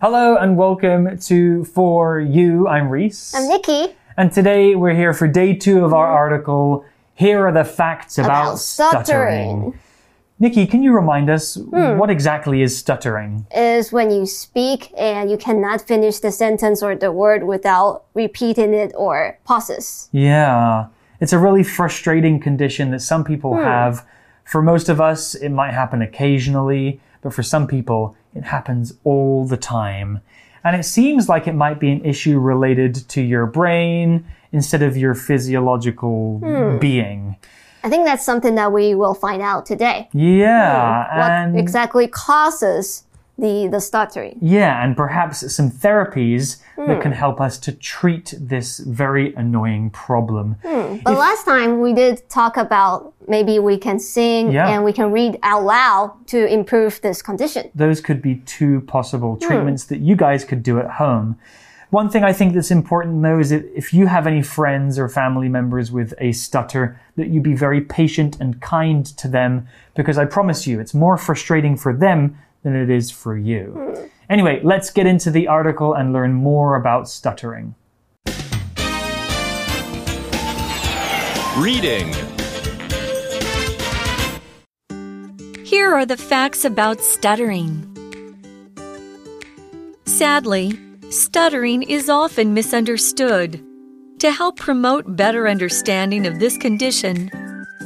Hello and welcome to For You. I'm Reese. I'm Nikki. And today we're here for day two of our article. Here are the facts about, About stuttering. Nikki, can you remind us Hmm. what exactly is stuttering? Is when you speak and you cannot finish the sentence or the word without repeating it or pauses. Yeah, it's a really frustrating condition that some people Hmm. have. For most of us, it might happen occasionally, but for some people, it happens all the time. And it seems like it might be an issue related to your brain instead of your physiological Hmm. being. I think that's something that we will find out today. Yeah, Hmm. What and exactly causes the, the stuttering? yeah, and perhaps some therapies Hmm. that can help us to treat this very annoying problem. But last time we did talk about maybe we can sing Yeah. and we can read out loud to improve this condition. those could be two possible Hmm. treatments that you guys could do at home. One thing I think that's important though is that if you have any friends or family members with a stutter, that you be very patient and kind to them because I promise you it's more frustrating for them than it is for you. Hmm. Anyway, let's get into the article and learn more about stuttering. Reading. Here are the facts about stuttering. Sadly, stuttering is often misunderstood. To help promote better understanding of this condition,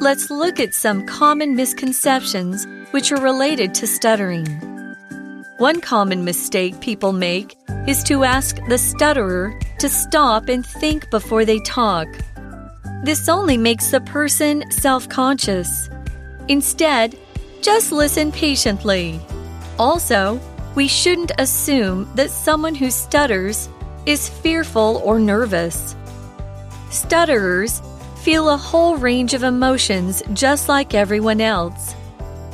let's look at some common misconceptions which are related to stuttering. One common mistake people make is to ask the stutterer to stop and think before they talk. This only makes the person self conscious. Instead, just listen patiently. Also, we shouldn't assume that someone who stutters is fearful or nervous. Stutterers feel a whole range of emotions just like everyone else.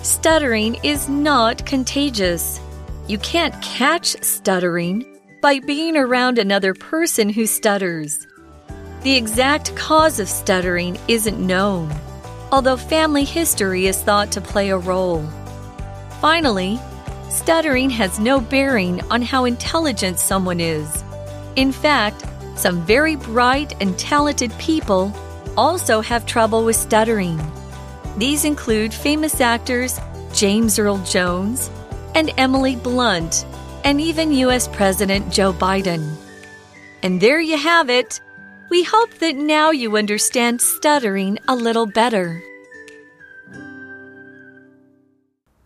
Stuttering is not contagious. You can't catch stuttering by being around another person who stutters. The exact cause of stuttering isn't known, although family history is thought to play a role. Finally, stuttering has no bearing on how intelligent someone is. In fact, some very bright and talented people also have trouble with stuttering. These include famous actors James Earl Jones and Emily Blunt, and even US President Joe Biden. And there you have it. We hope that now you understand stuttering a little better.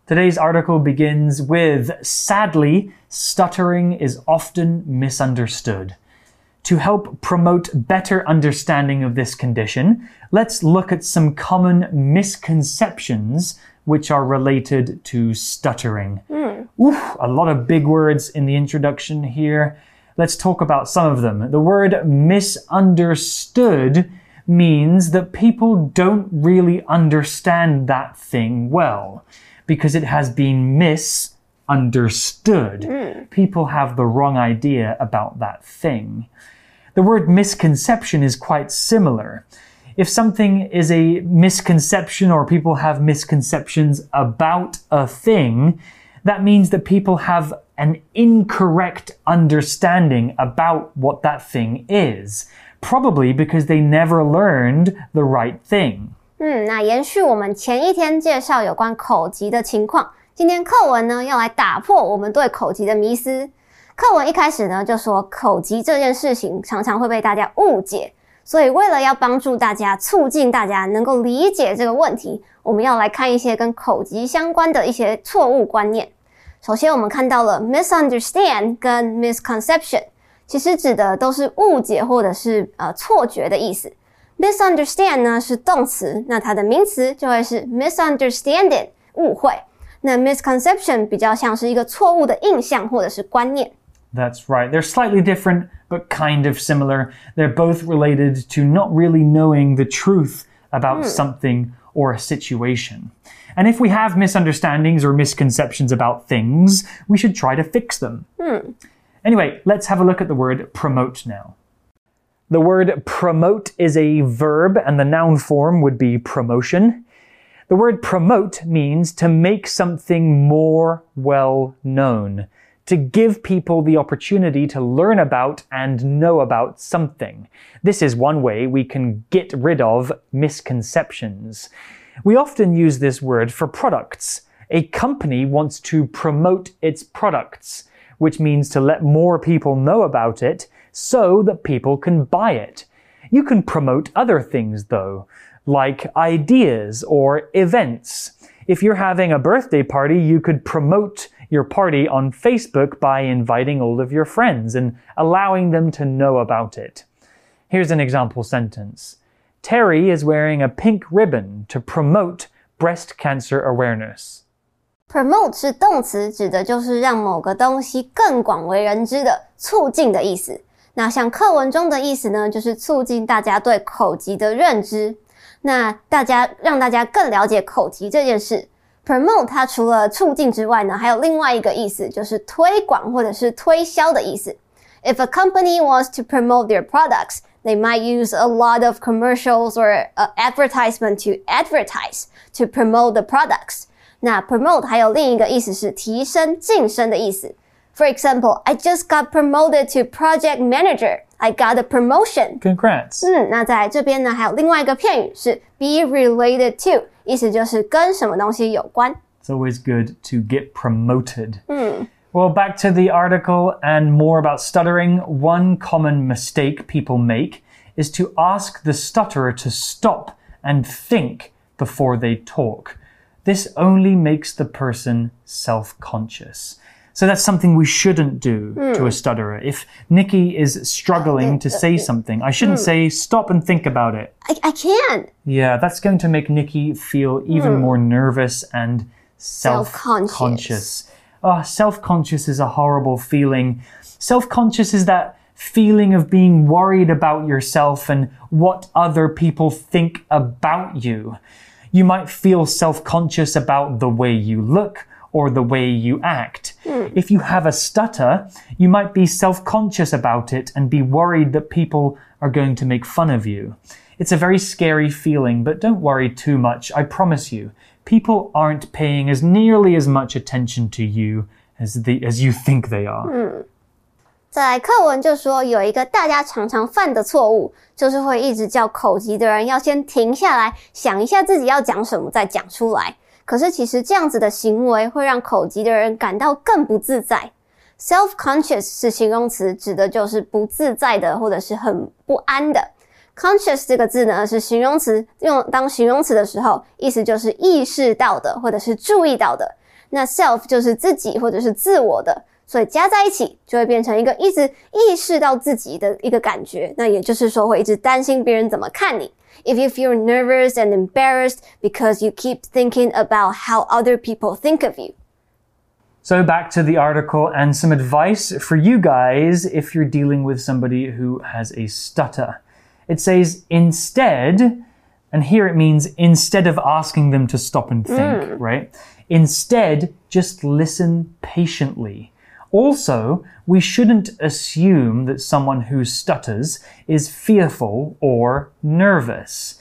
Today's article begins with Sadly, stuttering is often misunderstood. To help promote better understanding of this condition, let's look at some common misconceptions which are related to stuttering. Hmm. Oof, a lot of big words in the introduction here. Let's talk about some of them. The word misunderstood means that people don't really understand that thing well because it has been misunderstood. Hmm. People have the wrong idea about that thing. The word misconception is quite similar. If something is a misconception or people have misconceptions about a thing, that means that people have an incorrect understanding about what that thing is. Probably because they never learned the right thing. 嗯，那延续我们前一天介绍有关口疾的情况，今天课文呢要来打破我们对口疾的迷思。 课文一开始呢就说口疾这件事情常常会被大家误解，所以为了要帮助大家，促进大家能够理解这个问题，我们要来看一些跟口疾相关的一些错误观念。首先，我们看到了 misunderstand 跟 misconception，其实指的都是误解或者是呃错觉的意思。misunderstand 呢是动词，那它的名词就会是 misunderstanding 误会。那 misconception 比较像是一个错误的印象或者是观念。That's right. They're slightly different, but kind of similar. They're both related to not really knowing the truth about hmm. something or a situation. And if we have misunderstandings or misconceptions about things, we should try to fix them. Hmm. Anyway, let's have a look at the word promote now. The word promote is a verb, and the noun form would be promotion. The word promote means to make something more well known, to give people the opportunity to learn about and know about something. This is one way we can get rid of misconceptions. We often use this word for products. A company wants to promote its products, which means to let more people know about it so that people can buy it. You can promote other things though, like ideas or events. If you're having a birthday party, you could promote your party on Facebook by inviting all of your friends and allowing them to know about it. Here's an example sentence Terry is wearing a pink ribbon to promote breast cancer awareness. Promote 是动词，指的就是让某个东西更广为人知的、促进的意思。那像课文中的意思呢，就是促进大家对口疾的认知。那大家让大家更了解口疾这件事。 Promote 它除了促进之外呢，还有另外一个意思，就是推广或者是推销的意思。If a company wants to promote their products, they might use a lot of commercials or uh, advertisement to advertise to promote the products. 那 promote 还有另一个意思是提升、晋升的意思。 For example, I just got promoted to project manager. I got a promotion. Congrats. 嗯，那在这边呢，还有另外一个片语是 be related to，意思就是跟什么东西有关。 It's always good to get promoted. Well, back to the article and more about stuttering. One common mistake people make is to ask the stutterer to stop and think before they talk. This only makes the person self conscious. So that's something we shouldn't do to a hmm. stutterer. If Nikki is struggling to say something, I shouldn't hmm. say, stop and think about it. I I can. Yeah, that's going to make Nikki feel even hmm. more nervous and self Self-conscious. conscious. Oh, ah, self conscious is a horrible feeling. Self conscious is that feeling of being worried about yourself and what other people think about you. You might feel self conscious about the way you look or the way you act. If you have a stutter, you might be self conscious about it and be worried that people are going to make fun of you. It's a very scary feeling, but don't worry too much. I promise you, people aren't paying as nearly as much attention to you as the as you think they are. 再来课文就说有一个大家常常犯的错误，就是会一直叫口疾的人要先停下来想一下自己要讲什么再讲出来。 可是其实这样子的行为会让口疾的人感到更不自在。Self-conscious 是形容词，指的就是不自在的或者是很不安的。Conscious 这个字呢是形容词，用当形容词的时候，意思就是意识到的或者是注意到的。那 self 就是自己或者是自我的，所以加在一起就会变成一个一直意识到自己的一个感觉。那也就是说会一直担心别人怎么看你。If you feel nervous and embarrassed because you keep thinking about how other people think of you. So back to the article and some advice for you guys if you're dealing with somebody who has a stutter. It says instead, and here it means instead of asking them to stop and think, hmm. right? Instead, just listen patiently. Also, we shouldn't assume that someone who stutters is fearful or nervous.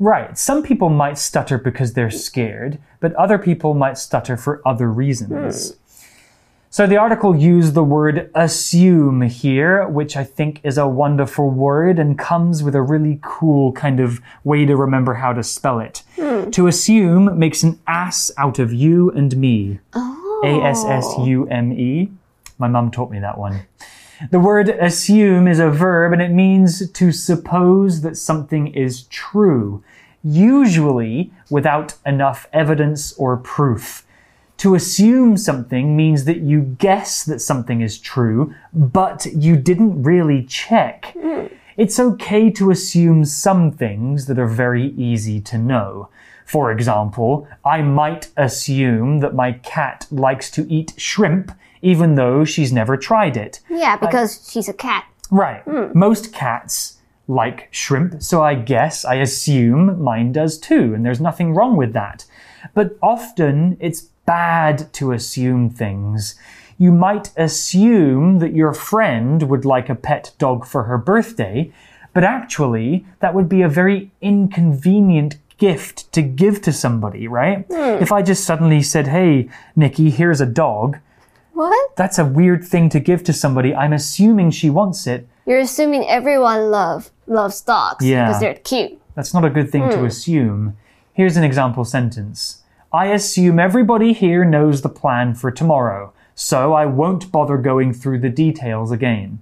Right, some people might stutter because they're scared, but other people might stutter for other reasons. Hmm. So the article used the word assume here, which I think is a wonderful word and comes with a really cool kind of way to remember how to spell it. Hmm. To assume makes an ass out of you and me. Oh. A S S U M E. My mum taught me that one. The word assume is a verb and it means to suppose that something is true, usually without enough evidence or proof. To assume something means that you guess that something is true, but you didn't really check. It's okay to assume some things that are very easy to know. For example, I might assume that my cat likes to eat shrimp even though she's never tried it. Yeah, because she's a cat. Right. Hmm. Most cats like shrimp, so I guess I assume mine does too, and there's nothing wrong with that. But often it's bad to assume things. You might assume that your friend would like a pet dog for her birthday, but actually, that would be a very inconvenient gift to give to somebody, right? Hmm. If I just suddenly said, Hey, Nikki, here's a dog, What? That's a weird thing to give to somebody. I'm assuming she wants it. You're assuming everyone love loves dogs Yeah. because they're cute. That's not a good thing to assume. Here's an example sentence I assume everybody here knows the plan for tomorrow, so I won't bother going through the details again.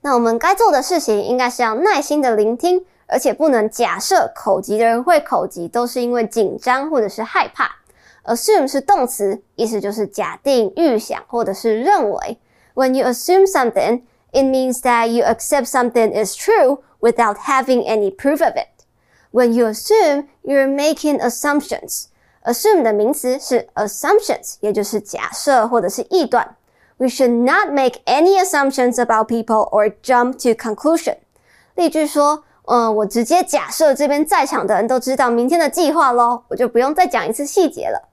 那我们该做的事情应该是要耐心的聆听，而且不能假设口疾的人会口疾都是因为紧张或者是害怕。 Assume 是动词，意思就是假定、预想或者是认为。When you assume something, it means that you accept something is true without having any proof of it. When you assume, you're making assumptions. Assume 的名词是 assumptions，也就是假设或者是臆断。We should not make any assumptions about people or jump to conclusion. 例句说，嗯，我直接假设这边在场的人都知道明天的计划咯，我就不用再讲一次细节了。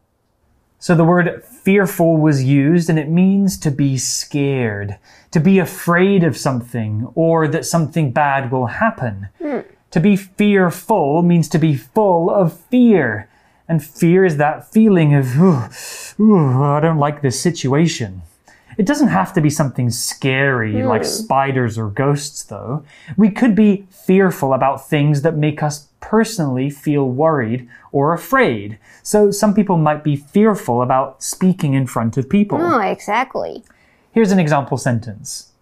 So the word fearful was used, and it means to be scared, to be afraid of something, or that something bad will happen. Hmm. To be fearful means to be full of fear. And fear is that feeling of, ooh, ooh, I don't like this situation. It doesn't have to be something scary like hmm. spiders or ghosts, though. We could be fearful about things that make us personally feel worried or afraid. So some people might be fearful about speaking in front of people. Oh, exactly. Here's an example sentence.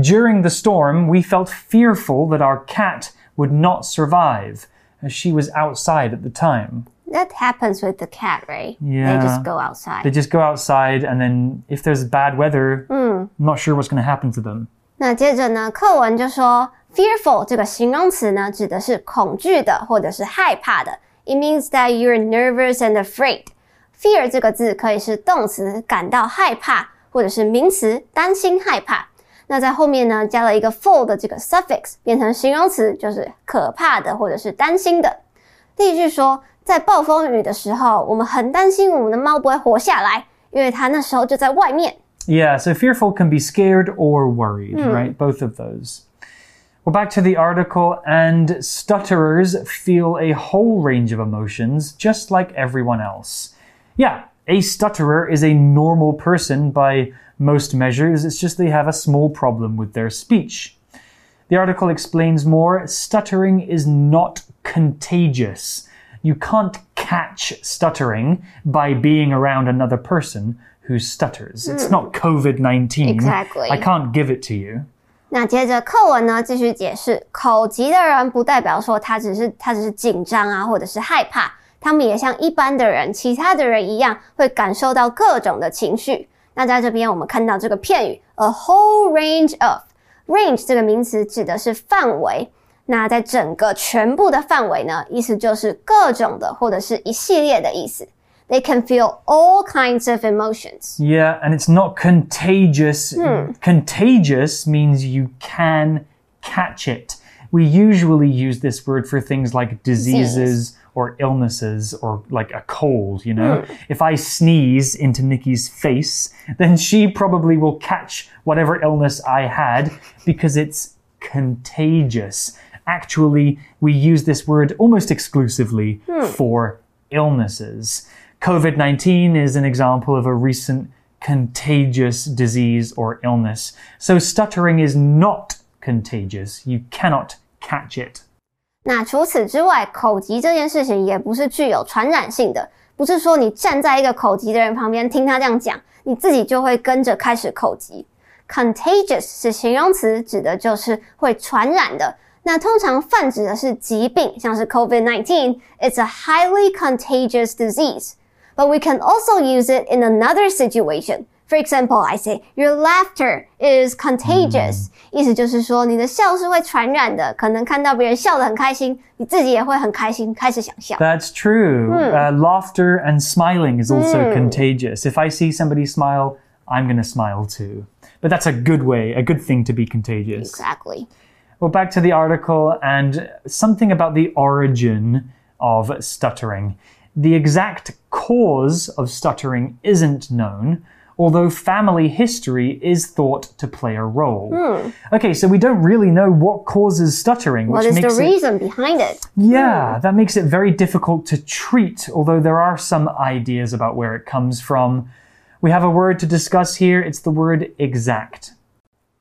During the storm, we felt fearful that our cat would not survive, as she was outside at the time That happens with the cat, right? Yeah. They just go outside. They just go outside, and then if there's bad weather, I'm not sure what's going to happen to them. 那接着呢，课文就说 fearful 这个形容词呢，指的是恐惧的或者是害怕的。It means that you're nervous and afraid. Fear 这个字可以是动词，感到害怕，或者是名词，担心害怕。那在后面呢，加了一个 full 的这个 suffix，变成形容词，就是可怕的或者是担心的。例句说， 在暴风雨的时候，我们很担心我们的猫不会活下来，因为它那时候就在外面。 Yeah, so fearful can be scared or worried, right? Both of those. Well, back to the article, and stutterers feel a whole range of emotions just like everyone else. Yeah, a stutterer is a normal person by most measures, it's just they have a small problem with their speech. The article explains more stuttering is not contagious. You can't catch stuttering by being around another person who stutters. It's not COVID 19. Exactly. I can't give it to you. 那接着课文呢，继续解释，口疾的人不代表说他只是他只是紧张啊，或者是害怕，他们也像一般的人、其他的人一样，会感受到各种的情绪。那在这边我们看到这个片语 a whole range of range 这个名词指的是范围。 那在整个全部的范围呢，意思就是各种的或者是一系列的意思。They can feel all kinds of emotions. Yeah, and it's not contagious. Contagious means you can catch it. We usually use this word for things like diseases or illnesses or like a cold, you know? If I sneeze into Nikki's face, then she probably will catch whatever illness I had because it's contagious. Actually, we use this word almost exclusively for illnesses. COVID 19 is an example of a recent contagious disease or illness. So, stuttering is not contagious. You cannot catch it. 那除此之外，口疾这件事情也不是具有传染性的，不是说你站在一个口疾的人旁边听他这样讲，你自己就会跟着开始口疾。Contagious 是形容词，指的就是会传染的。 那通常泛指的是疾病，像是 COVID-19，it's a highly contagious disease. But we can also use it in another situation. For example, I say your laughter is contagious，、意思就是说你的笑是会传染的，可能看到别人笑得很开心，你自己也会很开心，开始想笑。 That's true. Uh, laughter and smiling is also contagious. If I see somebody smile, I'm going to smile too. But that's a good way, a good thing to be contagious. Exactly. Well, back to the article and something about the origin of stuttering. The exact cause of stuttering isn't known, although family history is thought to play a role. Hmm. Okay, so we don't really know what causes stuttering, What which is the makes it reason behind it? yeah, hmm. that makes it very difficult to treat, although there are some ideas about where it comes from. We have a word to discuss here. It's the word exact.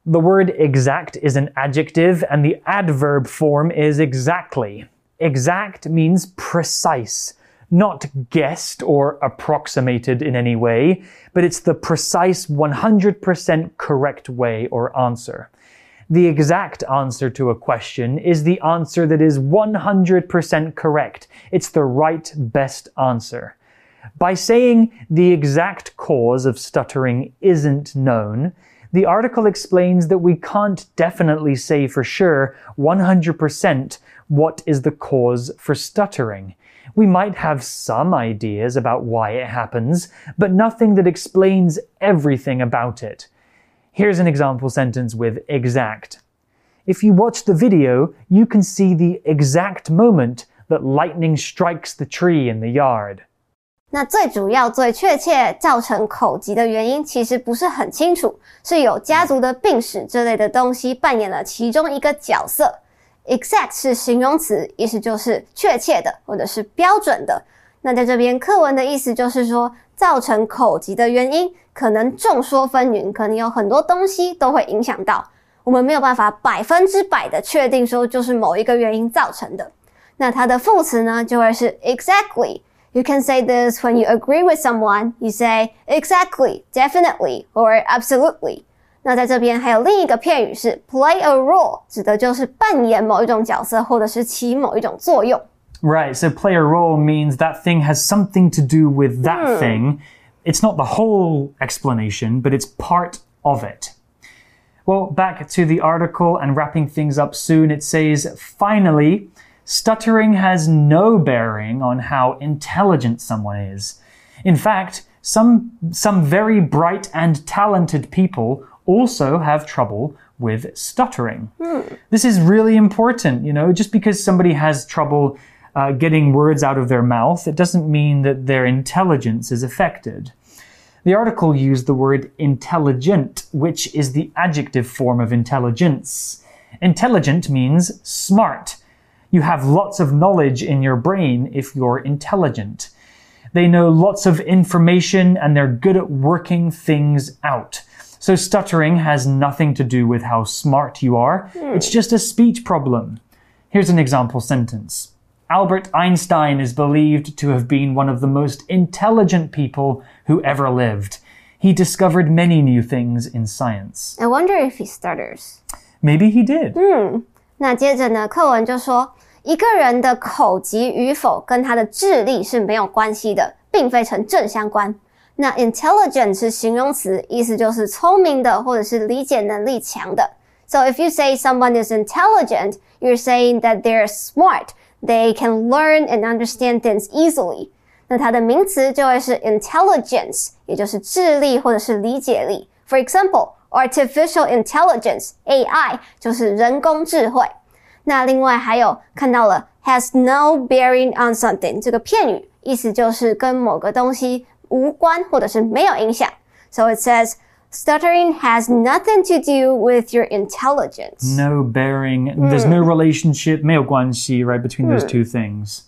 The word exact is an adjective, and the adverb form is exactly. Exact means precise, not guessed or approximated in any way, but it's the precise 100% correct way or answer. The exact answer to a question is the answer that is 100% correct. It's the right best answer. By saying the exact cause of stuttering isn't known, the article explains that we can't definitely say for sure 100% what is the cause for stuttering. We might have some ideas about why it happens, but nothing that explains everything about it. Here's an example sentence with exact. If you watch the video, you can see the exact moment that lightning strikes the tree in the yard. 那最主要、最确切造成口疾的原因，其实不是很清楚，是有家族的病史这类的东西扮演了其中一个角色。Exact 是形容词，意思就是确切的或者是标准的。那在这边课文的意思就是说，造成口疾的原因可能众说纷纭，可能有很多东西都会影响到，我们没有办法百分之百的确定说就是某一个原因造成的。那它的副词呢，就会是 exactly。You can say this when you agree with someone. You say exactly, definitely, or absolutely. 那在这边还有另一个片语是 play a role，指的就是扮演某一种角色或者是起某一种作用。Right, so play a role means that thing has something to do with that thing. It's not the whole explanation, but it's part of it. Well, back to the article and wrapping things up soon, it says, finally, stuttering has no bearing on how intelligent someone is. In fact, some, some very bright and talented people also have trouble with stuttering. This is really important, you know, just because somebody has trouble uh, getting words out of their mouth, it doesn't mean that their intelligence is affected. The article used the word intelligent, which is the adjective form of intelligence. Intelligent means smart. You have lots of knowledge in your brain if you're intelligent. They know lots of information and they're good at working things out. So stuttering has nothing to do with how smart you are. It's just a speech problem. Here's an example sentence. Albert Einstein is believed to have been one of the most intelligent people who ever lived. He discovered many new things in science. I wonder if he stutters. Maybe he did. 那接着呢，课文就说， 一个人的口疾与否跟他的智力是没有关系的，并非成正相关。那 intelligent 是形容词，意思就是聪明的或者是理解能力强的。So if you say someone is intelligent, you're saying that they're smart. They can learn and understand things easily. 那它的名词就会是 intelligence，也就是智力或者是理解力。For example, artificial intelligence AI 就是人工智慧。那另外还有看到了 has no bearing on something 这个片语，意思就是跟某个东西无关或者是没有影响。So it says stuttering has nothing to do with your intelligence. No bearing, there's no relationship, 没有关系, right, between those two things.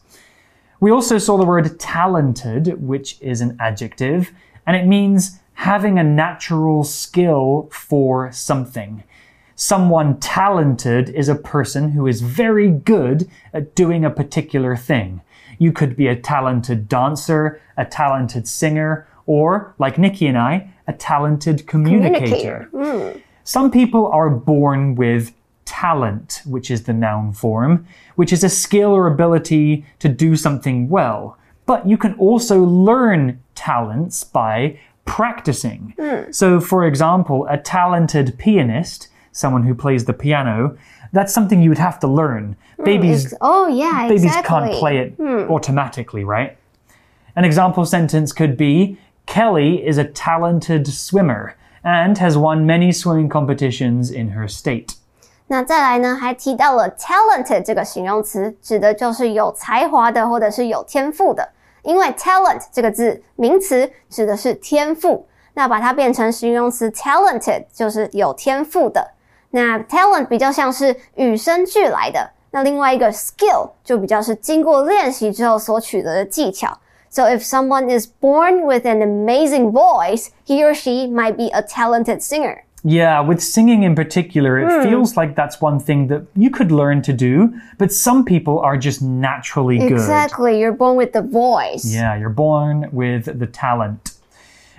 We also saw the word talented, which is an adjective, and it means having a natural skill for something. Someone talented is a person who is very good at doing a particular thing. You could be a talented dancer, a talented singer, or, like Nikki and I, a talented communicator. Hmm. Some people are born with talent, which is the noun form, which is a skill or ability to do something well. But you can also learn talents by practicing. Hmm. So, for example, a talented pianist, someone who plays the piano, that's something you would have to learn. Babies Ex- oh yeah, babies exactly. can't play it automatically, right? An example sentence could be Kelly is a talented swimmer and has won many swimming competitions in her state. 那再来呢，还提到了 talented 这个形容词，指的就是有才华的或者是有天赋的。因为 talent 这个字名词指的是天赋，那把它变成形容词 talented 就是有天赋的。 那 talent 比较像是与生俱来的，那另外一个 skill 就比较是经过练习之后所取得的技巧。 So if someone is born with an amazing voice, he or she might be a talented singer. Yeah, with singing in particular, it feels like that's one thing that you could learn to do, but some people are just naturally good. Exactly, you're born with the voice. Yeah, you're born with the talent.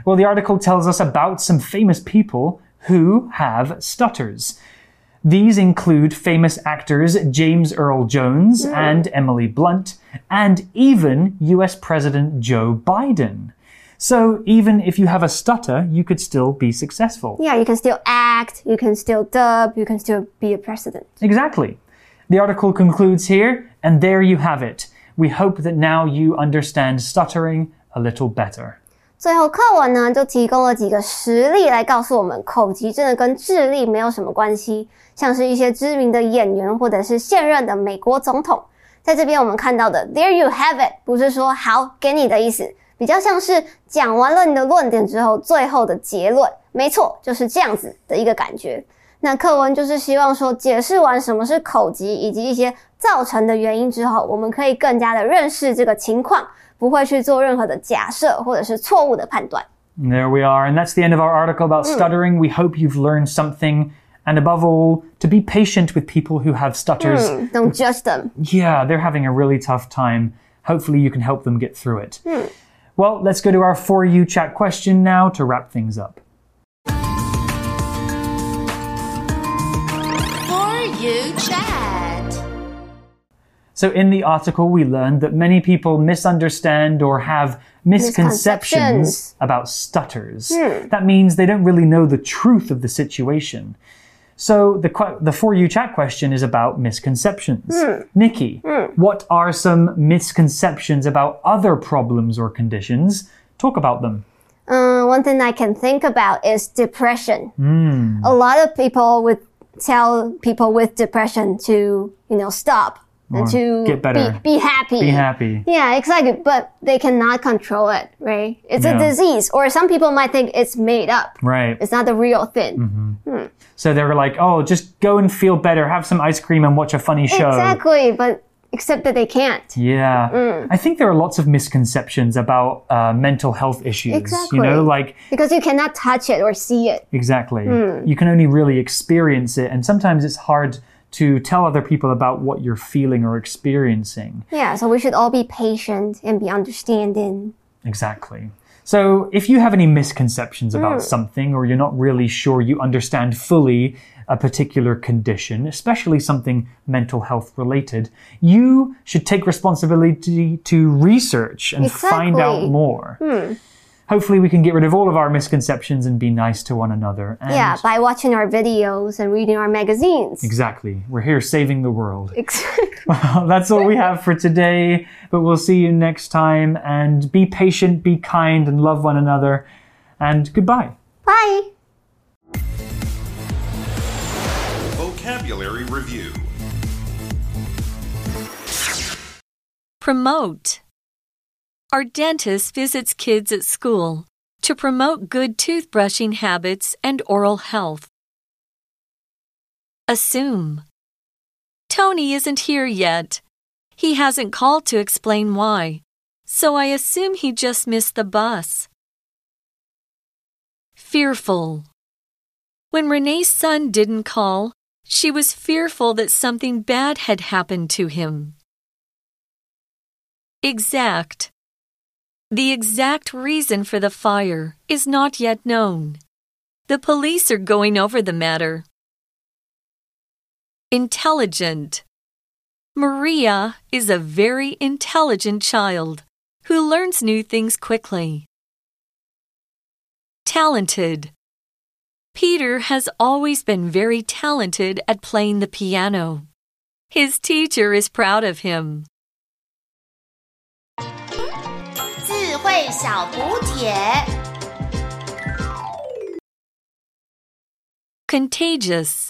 Well, the article tells us about some famous people who have stutters. These include famous actors James Earl Jones and Emily Blunt, and even US President Joe Biden. So, even if you have a stutter, you could still be successful. Yeah, you can still act, you can still dub, you can still be a president. Exactly. The article concludes here, and there you have it. We hope that now you understand stuttering a little better. 最后课文呢，就提供了几个实例来告诉我们，口疾真的跟智力没有什么关系。像是一些知名的演员或者是现任的美国总统，在这边我们看到的 “There you have it” 不是说好给你的意思，比较像是讲完了你的论点之后，最后的结论。没错，就是这样子的一个感觉。那课文就是希望说，解释完什么是口疾以及一些造成的原因之后，我们可以更加的认识这个情况，不会去做任何的假设或者是错误的判断。 There we are, and that's the end of our article about stuttering. We hope you've learned something, and above all, to be patient with people who have stutters. Don't judge them. Yeah, they're having a really tough time. Hopefully, you can help them get through it. Well, let's go to our For You chat question now to wrap things up. For you chat. So, in the article, we learned that many people misunderstand or have misconceptions Misconceptions. about stutters. Hmm. That means they don't really know the truth of the situation. So, the, the For You chat question is about misconceptions. Hmm. Nikki, hmm. what are some misconceptions about other problems or conditions? Talk about them. Uh, one thing I can think about is depression. A lot of people would tell people with depression to, you know, stop and to get better. Be, be happy. Be happy. Yeah, exactly. But they cannot control it, right? It's Yeah. a disease, or some people might think it's made up. Right. It's not the real thing. Mm-hmm. So they were like, oh, just go and feel better, have some ice cream and watch a funny show. Exactly, but except that they can't. Yeah. Mm. I think there are lots of misconceptions about uh, mental health issues. Exactly. You know, like, Because you cannot touch it or see it. exactly. Mm. You can only really experience it. And sometimes it's hard to tell other people about what you're feeling or experiencing. Yeah, so we should all be patient and be understanding. Exactly. So, if you have any misconceptions Mm. about something or you're not really sure you understand fully a particular condition, especially something mental health related, you should take responsibility to research and find out more. Hmm. More. Hopefully, we can get rid of all of our misconceptions and be nice to one another. And Yeah, by watching our videos and reading our magazines. Exactly. We're here saving the world. Exactly. Well, that's all we have for today, but we'll see you next time. And be patient, be kind, and love one another. And goodbye. Bye. Vocabulary Review Promote. Our dentist visits kids at school to promote good toothbrushing habits and oral health. Assume. Tony isn't here yet. He hasn't called to explain why, so I assume he just missed the bus. Fearful. When Renee's son didn't call, she was fearful that something bad had happened to him. Exact. The exact reason for the fire is not yet known. The police are going over the matter. Intelligent. Maria is a very intelligent child who learns new things quickly. Talented. Peter has always been very talented at playing the piano. His teacher is proud of him. 智慧小补帖。 Contagious.